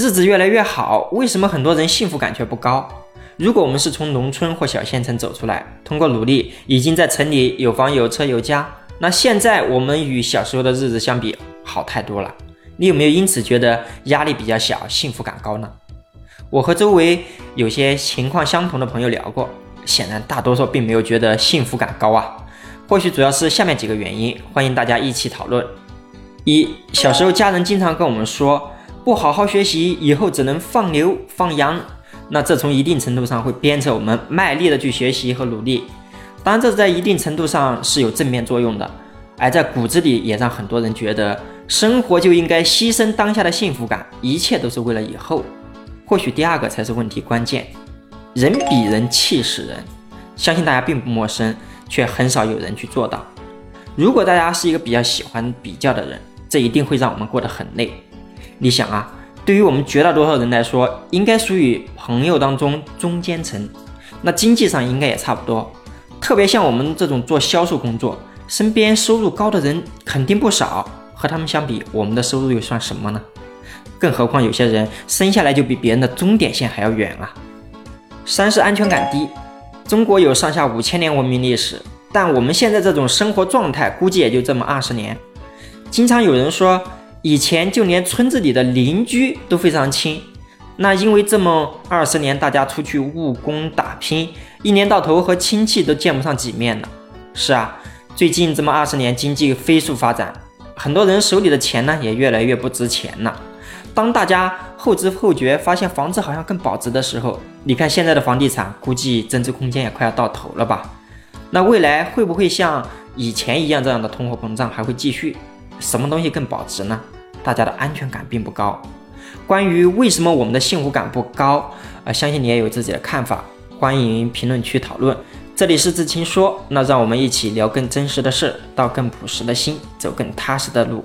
日子越来越好，为什么很多人幸福感却不高？如果我们是从农村或小县城走出来，通过努力已经在城里有房有车有家，那现在我们与小时候的日子相比好太多了。你有没有因此觉得压力比较小，幸福感高呢？我和周围有些情况相同的朋友聊过，显然大多数并没有觉得幸福感高啊。或许主要是下面几个原因，欢迎大家一起讨论。一，小时候家人经常跟我们说，不好好学习，以后只能放牛放羊。那这从一定程度上会鞭策我们卖力的去学习和努力，当然这在一定程度上是有正面作用的，而在骨子里也让很多人觉得生活就应该牺牲当下的幸福感，一切都是为了以后。或许第二个才是问题关键，人比人气死人，相信大家并不陌生，却很少有人去做到。如果大家是一个比较喜欢比较的人，这一定会让我们过得很累。你想啊。对于我们绝大多数人来说，应该属于朋友当中中间层，那经济上应该也差不多。特别像我们这种做销售工作，身边收入高的人肯定不少。和他们相比，我们的收入又算什么呢？更何况有些人生下来就比别人的终点线还要远啊。三是安全感低。中国有上下五千年文明历史，但我们现在这种生活状态，估计也就这么二十年。经常有人说。以前就连村子里的邻居都非常亲，那因为这么二十年，大家出去务工打拼，一年到头和亲戚都见不上几面了。是啊，最近这么二十年，经济飞速发展，很多人手里的钱呢也越来越不值钱了。当大家后知后觉发现房子好像更保值的时候，你看现在的房地产，估计增值空间也快要到头了吧？那未来会不会像以前一样这样的通货膨胀还会继续？什么东西更保值呢？大家的安全感并不高。关于为什么我们的幸福感不高，呃，相信你也有自己的看法，欢迎评论区讨论。这里是志清说，那让我们一起聊更真实的事，到更朴实的心，走更踏实的路。